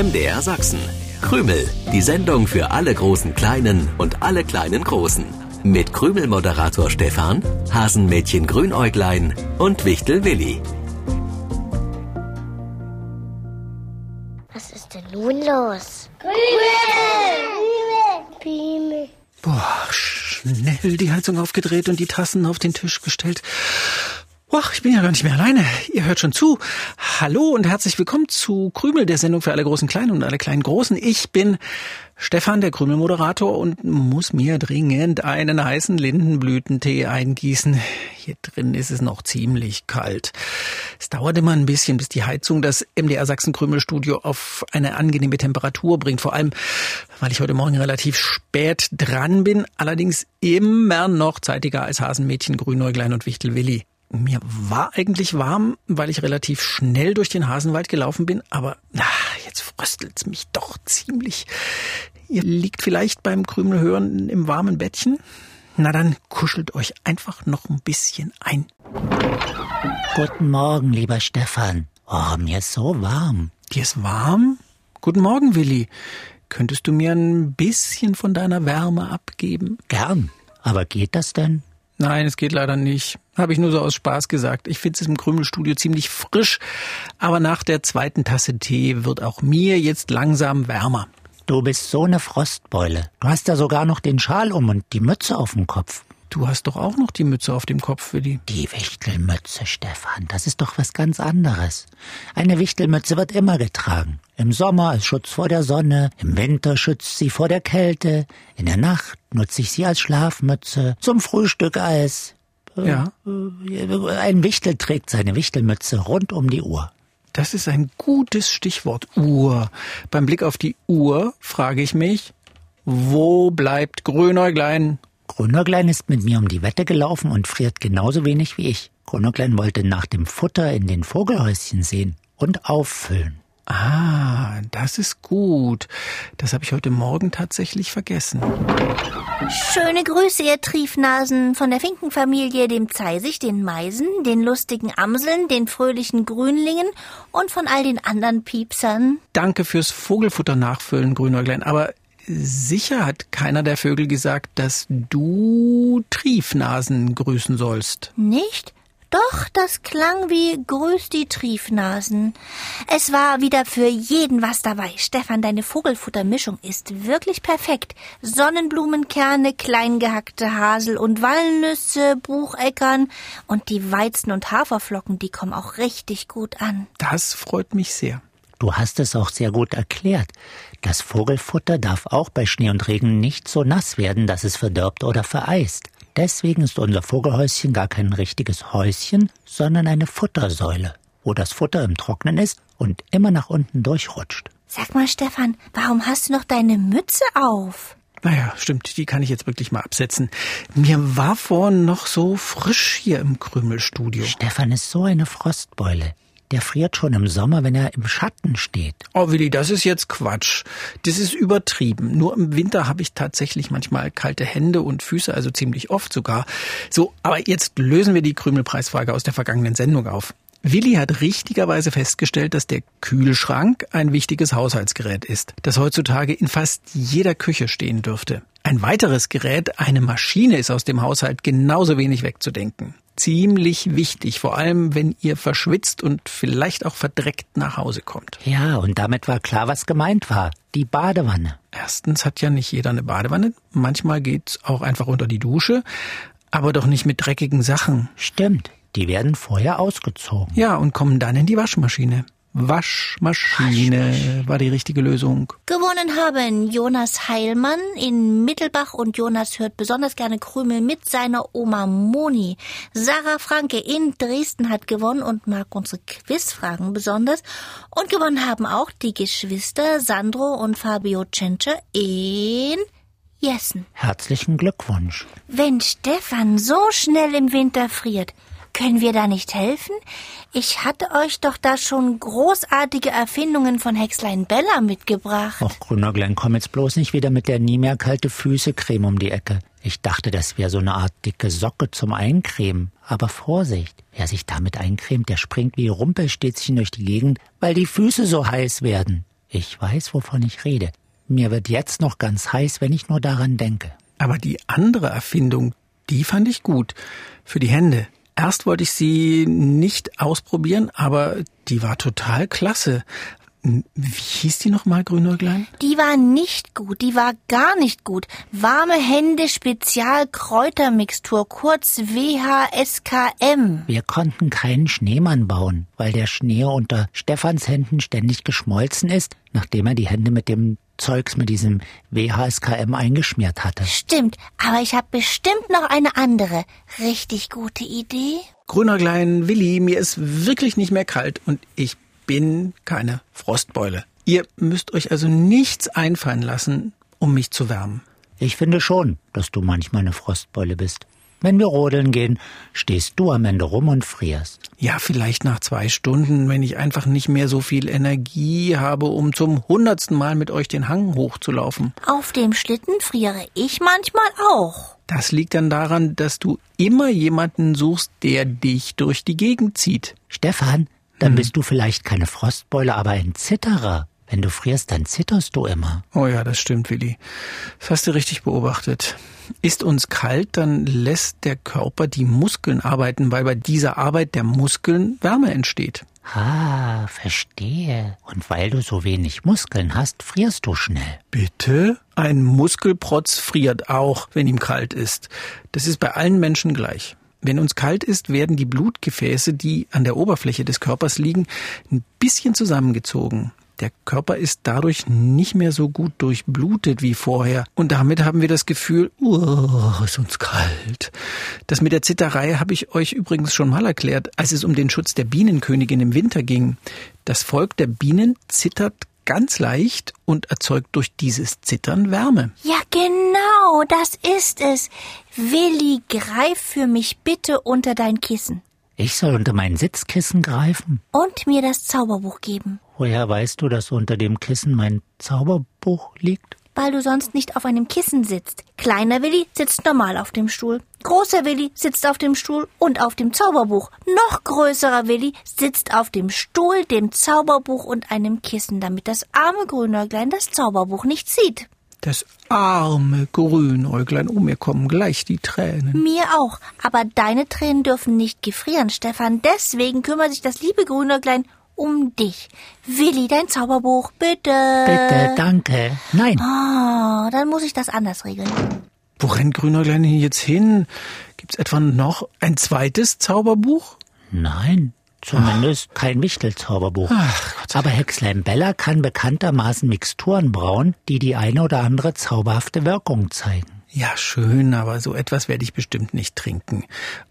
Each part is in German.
MDR Sachsen. Krümel, die Sendung für alle großen Kleinen und alle kleinen Großen. Mit Krümel-Moderator Stefan, Hasenmädchen Grünäuglein und Wichtel Willi. Was ist denn nun los? Krümel! Boah, schnell die Heizung aufgedreht und die Tassen auf den Tisch gestellt. Ach, ich bin ja gar nicht mehr alleine. Ihr hört schon zu. Hallo und herzlich willkommen zu Krümel, der Sendung für alle großen Kleinen und alle kleinen Großen. Ich bin Stefan, der Krümel-Moderator und muss mir dringend einen heißen Lindenblütentee eingießen. Hier drin ist es noch ziemlich kalt. Es dauert immer ein bisschen, bis die Heizung das MDR Sachsen Krümelstudio auf eine angenehme Temperatur bringt. Vor allem, weil ich heute Morgen relativ spät dran bin. Allerdings immer noch zeitiger als Hasenmädchen, Grünäuglein und Wichtel Willi. Mir war eigentlich warm, weil ich relativ schnell durch den Hasenwald gelaufen bin, aber ach, jetzt fröstelt's mich doch ziemlich. Ihr liegt vielleicht beim Krümelhören im warmen Bettchen? Na dann kuschelt euch einfach noch ein bisschen ein. Guten Morgen, lieber Stefan. Oh, mir ist so warm. Dir ist warm? Guten Morgen, Willi. Könntest du mir ein bisschen von deiner Wärme abgeben? Gern. Aber geht das denn? Nein, es geht leider nicht. Habe ich nur so aus Spaß gesagt. Ich finde es im Krümelstudio ziemlich frisch, aber nach der zweiten Tasse Tee wird auch mir jetzt langsam wärmer. Du bist so eine Frostbeule. Du hast ja sogar noch den Schal um und die Mütze auf dem Kopf. Du hast doch auch noch die Mütze auf dem Kopf, Willi. Die Wichtelmütze, Stefan, das ist doch was ganz anderes. Eine Wichtelmütze wird immer getragen. Im Sommer als Schutz vor der Sonne, im Winter schützt sie vor der Kälte, in der Nacht nutze ich sie als Schlafmütze, zum Frühstückeis. Ja. Äh, ein Wichtel trägt seine Wichtelmütze rund um die Uhr. Das ist ein gutes Stichwort Uhr. Beim Blick auf die Uhr frage ich mich, wo bleibt Grünäuglein Grünäuglein ist mit mir um die Wette gelaufen und friert genauso wenig wie ich. Grünäuglein wollte nach dem Futter in den Vogelhäuschen sehen und auffüllen. Ah, das ist gut. Das habe ich heute Morgen tatsächlich vergessen. Schöne Grüße, ihr Triefnasen von der Finkenfamilie, dem Zeisig, den Meisen, den lustigen Amseln, den fröhlichen Grünlingen und von all den anderen Piepsern. Danke fürs Vogelfutter nachfüllen, Grünäuglein. Aber sicher hat keiner der Vögel gesagt, dass du Triefnasen grüßen sollst. Nicht? Doch, das klang wie Grüß die Triefnasen. Es war wieder für jeden was dabei. Stefan, deine Vogelfuttermischung ist wirklich perfekt. Sonnenblumenkerne, kleingehackte Hasel- und Walnüsse, Bucheckern und die Weizen- und Haferflocken, die kommen auch richtig gut an. Das freut mich sehr. Du hast es auch sehr gut erklärt. Das Vogelfutter darf auch bei Schnee und Regen nicht so nass werden, dass es verdirbt oder vereist. Deswegen ist unser Vogelhäuschen gar kein richtiges Häuschen, sondern eine Futtersäule, wo das Futter im Trocknen ist und immer nach unten durchrutscht. Sag mal, Stefan, warum hast du noch deine Mütze auf? Naja, stimmt, die kann ich jetzt wirklich mal absetzen. Mir war vorhin noch so frisch hier im Krümelstudio. Stefan ist so eine Frostbeule der friert schon im Sommer, wenn er im Schatten steht. Oh, Willi, das ist jetzt Quatsch. Das ist übertrieben. Nur im Winter habe ich tatsächlich manchmal kalte Hände und Füße, also ziemlich oft sogar. So, aber jetzt lösen wir die Krümelpreisfrage aus der vergangenen Sendung auf. Willi hat richtigerweise festgestellt, dass der Kühlschrank ein wichtiges Haushaltsgerät ist, das heutzutage in fast jeder Küche stehen dürfte. Ein weiteres Gerät, eine Maschine, ist aus dem Haushalt genauso wenig wegzudenken ziemlich wichtig, vor allem wenn ihr verschwitzt und vielleicht auch verdreckt nach Hause kommt. Ja, und damit war klar, was gemeint war. Die Badewanne. Erstens hat ja nicht jeder eine Badewanne. Manchmal geht's auch einfach unter die Dusche, aber doch nicht mit dreckigen Sachen. Stimmt. Die werden vorher ausgezogen. Ja, und kommen dann in die Waschmaschine. Waschmaschine, Waschmaschine war die richtige Lösung. Gewonnen haben Jonas Heilmann in Mittelbach und Jonas hört besonders gerne Krümel mit seiner Oma Moni. Sarah Franke in Dresden hat gewonnen und mag unsere Quizfragen besonders. Und gewonnen haben auch die Geschwister Sandro und Fabio Cence in Jessen. Herzlichen Glückwunsch. Wenn Stefan so schnell im Winter friert, können wir da nicht helfen? Ich hatte euch doch da schon großartige Erfindungen von Hexlein Bella mitgebracht. Och, Grünerglein, komm jetzt bloß nicht wieder mit der nie mehr kalte Füße Creme um die Ecke. Ich dachte, das wäre so eine Art dicke Socke zum Eincremen. Aber Vorsicht, wer sich damit eincremt, der springt wie Rumpelstilzchen durch die Gegend, weil die Füße so heiß werden. Ich weiß, wovon ich rede. Mir wird jetzt noch ganz heiß, wenn ich nur daran denke. Aber die andere Erfindung, die fand ich gut. Für die Hände. Erst wollte ich sie nicht ausprobieren, aber die war total klasse. Wie hieß die nochmal, Grünäuglein? Die war nicht gut, die war gar nicht gut. Warme Hände Spezial Kräutermixtur, kurz WHSKM. Wir konnten keinen Schneemann bauen, weil der Schnee unter Stefans Händen ständig geschmolzen ist, nachdem er die Hände mit dem Zeugs mit diesem WHSKM eingeschmiert hatte. Stimmt, aber ich habe bestimmt noch eine andere richtig gute Idee. Grünäuglein, Willi, mir ist wirklich nicht mehr kalt und ich bin keine Frostbeule. Ihr müsst euch also nichts einfallen lassen, um mich zu wärmen. Ich finde schon, dass du manchmal eine Frostbeule bist. Wenn wir rodeln gehen, stehst du am Ende rum und frierst. Ja, vielleicht nach zwei Stunden, wenn ich einfach nicht mehr so viel Energie habe, um zum hundertsten Mal mit euch den Hang hochzulaufen. Auf dem Schlitten friere ich manchmal auch. Das liegt dann daran, dass du immer jemanden suchst, der dich durch die Gegend zieht. Stefan, dann bist du vielleicht keine Frostbeule, aber ein Zitterer. Wenn du frierst, dann zitterst du immer. Oh ja, das stimmt, Willi. Das hast du richtig beobachtet. Ist uns kalt, dann lässt der Körper die Muskeln arbeiten, weil bei dieser Arbeit der Muskeln Wärme entsteht. Ah, verstehe. Und weil du so wenig Muskeln hast, frierst du schnell. Bitte? Ein Muskelprotz friert auch, wenn ihm kalt ist. Das ist bei allen Menschen gleich. Wenn uns kalt ist, werden die Blutgefäße, die an der Oberfläche des Körpers liegen, ein bisschen zusammengezogen. Der Körper ist dadurch nicht mehr so gut durchblutet wie vorher. Und damit haben wir das Gefühl, oh, ist uns kalt. Das mit der Zitterei habe ich euch übrigens schon mal erklärt, als es um den Schutz der Bienenkönigin im Winter ging. Das Volk der Bienen zittert ganz leicht und erzeugt durch dieses Zittern Wärme. Ja, genau, das ist es. Willi, greif für mich bitte unter dein Kissen Ich soll unter mein Sitzkissen greifen. und mir das Zauberbuch geben, Woher weißt du, dass unter dem Kissen mein Zauberbuch liegt? weil du sonst nicht auf einem Kissen sitzt. Kleiner Willi sitzt normal auf dem Stuhl. Großer Willi sitzt auf dem Stuhl und auf dem Zauberbuch. Noch größerer Willi sitzt auf dem Stuhl, dem Zauberbuch und einem Kissen, damit das arme Grünäuglein das Zauberbuch nicht sieht. Das arme Grünäuglein, oh, mir kommen gleich die Tränen. Mir auch. Aber deine Tränen dürfen nicht gefrieren, Stefan. Deswegen kümmert sich das liebe Grünäuglein um dich. Willi, dein Zauberbuch, bitte. Bitte, danke. Nein, Oh, dann muss ich das anders regeln. Wo rennt Grünäuglein jetzt hin? Gibt's etwa noch ein zweites Zauberbuch? nein. Zumindest kein Wichtelzauberbuch. Aber Hexlein Bella kann bekanntermaßen Mixturen brauen, die die eine oder andere zauberhafte Wirkung zeigen. Ja, schön, aber so etwas werde ich bestimmt nicht trinken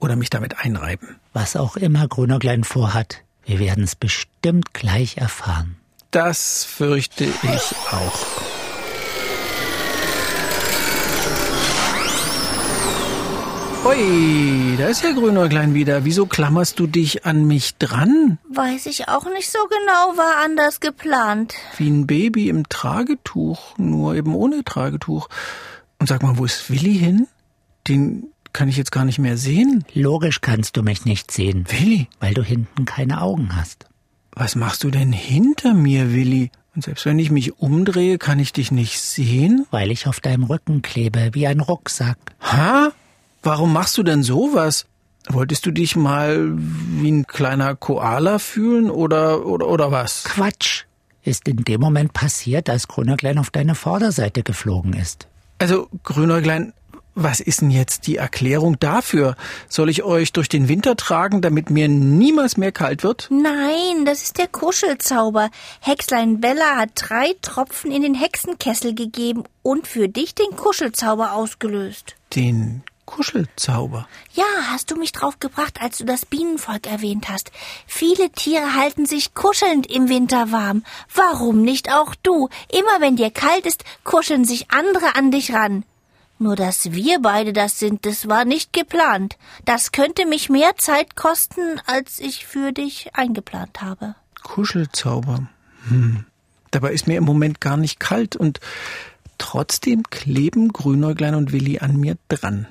oder mich damit einreiben. Was auch immer Grünäuglein vorhat, wir werden es bestimmt gleich erfahren. Das fürchte ich auch. Ui, da ist ja Grünäuglein wieder. Wieso klammerst du dich an mich dran? Weiß ich auch nicht so genau, war anders geplant. Wie ein Baby im Tragetuch, nur eben ohne Tragetuch. Und sag mal, wo ist Willi hin? Den kann ich jetzt gar nicht mehr sehen. Logisch kannst du mich nicht sehen, Willi, weil du hinten keine Augen hast. was machst du denn hinter mir, Willi? Und selbst wenn ich mich umdrehe, kann ich dich nicht sehen? Weil ich auf deinem Rücken klebe, wie ein Rucksack. Ha? Warum machst du denn sowas? Wolltest du dich mal wie ein kleiner Koala fühlen oder, oder, oder was? Quatsch! Ist in dem Moment passiert, als Grünäuglein auf deine Vorderseite geflogen ist. Also, Grünäuglein, was ist denn jetzt die Erklärung dafür? Soll ich euch durch den Winter tragen, damit mir niemals mehr kalt wird? Nein, das ist der Kuschelzauber. Hexlein Bella hat drei Tropfen in den Hexenkessel gegeben und für dich den Kuschelzauber ausgelöst. Den Kuschelzauber. Ja, hast du mich drauf gebracht, als du das Bienenvolk erwähnt hast. Viele Tiere halten sich kuschelnd im Winter warm. Warum nicht auch du? Immer wenn dir kalt ist, kuscheln sich andere an dich ran. Nur dass wir beide das sind, das war nicht geplant. Das könnte mich mehr Zeit kosten, als ich für dich eingeplant habe. Kuschelzauber. Hm. Dabei ist mir im Moment gar nicht kalt und trotzdem kleben Grünäuglein und Willi an mir dran.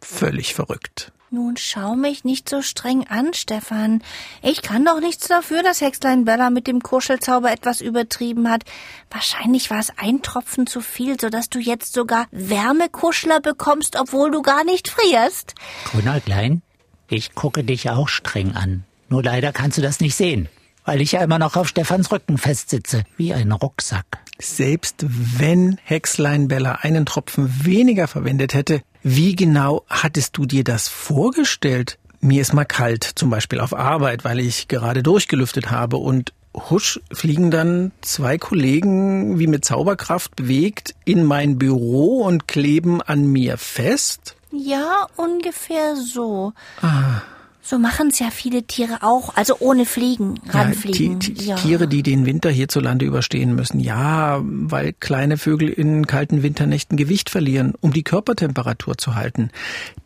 Völlig verrückt. Nun schau mich nicht so streng an, Stefan. Ich kann doch nichts dafür, dass Hexlein Bella mit dem Kuschelzauber etwas übertrieben hat. Wahrscheinlich war es ein Tropfen zu viel, so dass du jetzt sogar Wärmekuschler bekommst, obwohl du gar nicht frierst. Grünäuglein, ich gucke dich auch streng an. Nur leider kannst du das nicht sehen, weil ich ja immer noch auf Stefans Rücken festsitze, wie ein Rucksack. Selbst wenn Hexlein Bella einen Tropfen weniger verwendet hätte, wie genau hattest du dir das vorgestellt? Mir ist mal kalt, zum Beispiel auf Arbeit, weil ich gerade durchgelüftet habe und husch fliegen dann zwei Kollegen wie mit Zauberkraft bewegt in mein Büro und kleben an mir fest? Ja, ungefähr so. Ah. So machen es ja viele Tiere auch, also ohne Fliegen, ranfliegen. Ja, ja. Tiere, die den Winter hierzulande überstehen müssen. Ja, weil kleine Vögel in kalten Winternächten Gewicht verlieren, um die Körpertemperatur zu halten.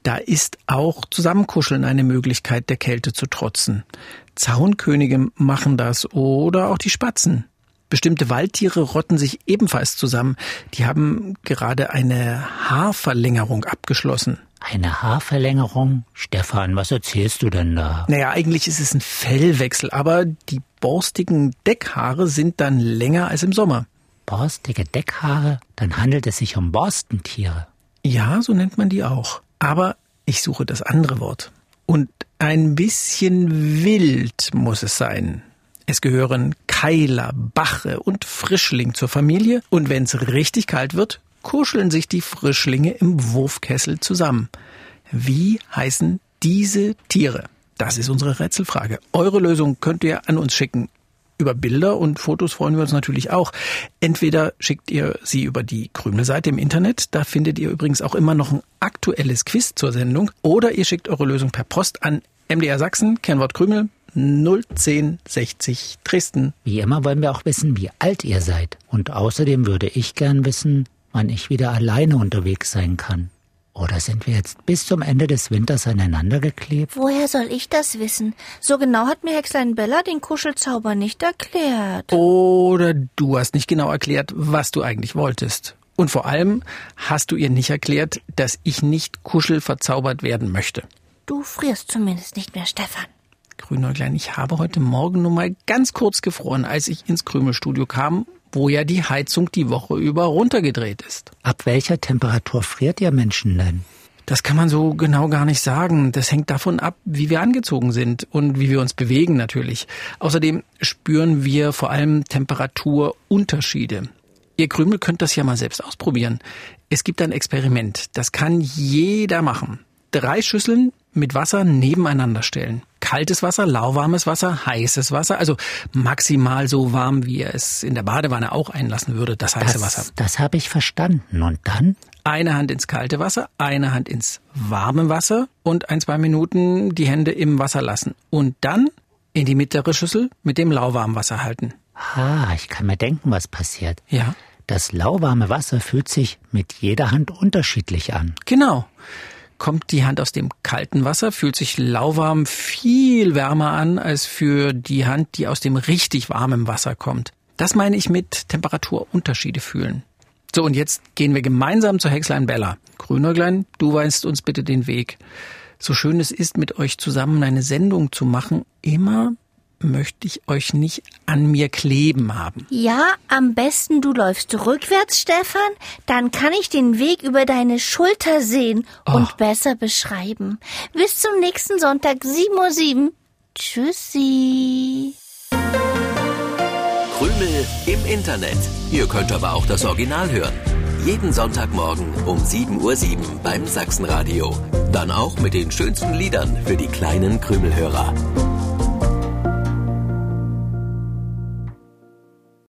Da ist auch Zusammenkuscheln eine Möglichkeit, der Kälte zu trotzen. Zaunkönige machen das oder auch die Spatzen. Bestimmte Waldtiere rotten sich ebenfalls zusammen. Die haben gerade eine Haarverlängerung abgeschlossen. Eine Haarverlängerung? Stefan, was erzählst du denn da? Naja, eigentlich ist es ein Fellwechsel, aber die borstigen Deckhaare sind dann länger als im Sommer. Borstige Deckhaare? Dann handelt es sich um Borstentiere. Ja, so nennt man die auch. Aber ich suche das andere Wort. Und ein bisschen wild muss es sein. Es gehören Keiler, Bache und Frischling zur Familie und wenn es richtig kalt wird, kuscheln sich die Frischlinge im Wurfkessel zusammen. Wie heißen diese Tiere? Das ist unsere Rätselfrage. Eure Lösung könnt ihr an uns schicken. Über Bilder und Fotos freuen wir uns natürlich auch. Entweder schickt ihr sie über die Krümelseite im Internet, da findet ihr übrigens auch immer noch ein aktuelles Quiz zur Sendung, oder ihr schickt eure Lösung per Post an MDR Sachsen, Kennwort Krümel, 01060 Dresden. Wie immer wollen wir auch wissen, wie alt ihr seid. Und außerdem würde ich gern wissen, wann ich wieder alleine unterwegs sein kann. Oder sind wir jetzt bis zum Ende des Winters aneinander geklebt? Woher soll ich das wissen? So genau hat mir Hexlein Bella den Kuschelzauber nicht erklärt. Oder du hast nicht genau erklärt, was du eigentlich wolltest. Und vor allem hast du ihr nicht erklärt, dass ich nicht kuschelverzaubert werden möchte. Du frierst zumindest nicht mehr, Stefan. Grünäuglein, ich habe heute Morgen nur mal ganz kurz gefroren, als ich ins Krümelstudio kam wo ja die Heizung die Woche über runtergedreht ist. Ab welcher Temperatur friert ihr Menschen denn? Das kann man so genau gar nicht sagen. Das hängt davon ab, wie wir angezogen sind und wie wir uns bewegen natürlich. Außerdem spüren wir vor allem Temperaturunterschiede. Ihr Krümel könnt das ja mal selbst ausprobieren. Es gibt ein Experiment. Das kann jeder machen. Drei Schüsseln mit Wasser nebeneinander stellen. Kaltes Wasser, lauwarmes Wasser, heißes Wasser, also maximal so warm, wie er es in der Badewanne auch einlassen würde, das heiße das, Wasser. Das habe ich verstanden. Und dann? Eine Hand ins kalte Wasser, eine Hand ins warme Wasser und ein, zwei Minuten die Hände im Wasser lassen. Und dann in die mittlere Schüssel mit dem lauwarmen Wasser halten. Ah, ich kann mir denken, was passiert. Ja. Das lauwarme Wasser fühlt sich mit jeder Hand unterschiedlich an. Genau kommt die Hand aus dem kalten Wasser, fühlt sich lauwarm viel wärmer an als für die Hand, die aus dem richtig warmen Wasser kommt. Das meine ich mit Temperaturunterschiede fühlen. So, und jetzt gehen wir gemeinsam zur Hexlein Bella. Grünäuglein, du weißt uns bitte den Weg. So schön es ist, mit euch zusammen eine Sendung zu machen, immer möchte ich euch nicht an mir kleben haben. Ja, am besten du läufst rückwärts, Stefan, dann kann ich den Weg über deine Schulter sehen oh. und besser beschreiben. Bis zum nächsten Sonntag, 7.07 Uhr. Tschüssi. Krümel im Internet. Ihr könnt aber auch das Original hören. Jeden Sonntagmorgen um 7.07 Uhr beim Sachsenradio. Dann auch mit den schönsten Liedern für die kleinen Krümelhörer.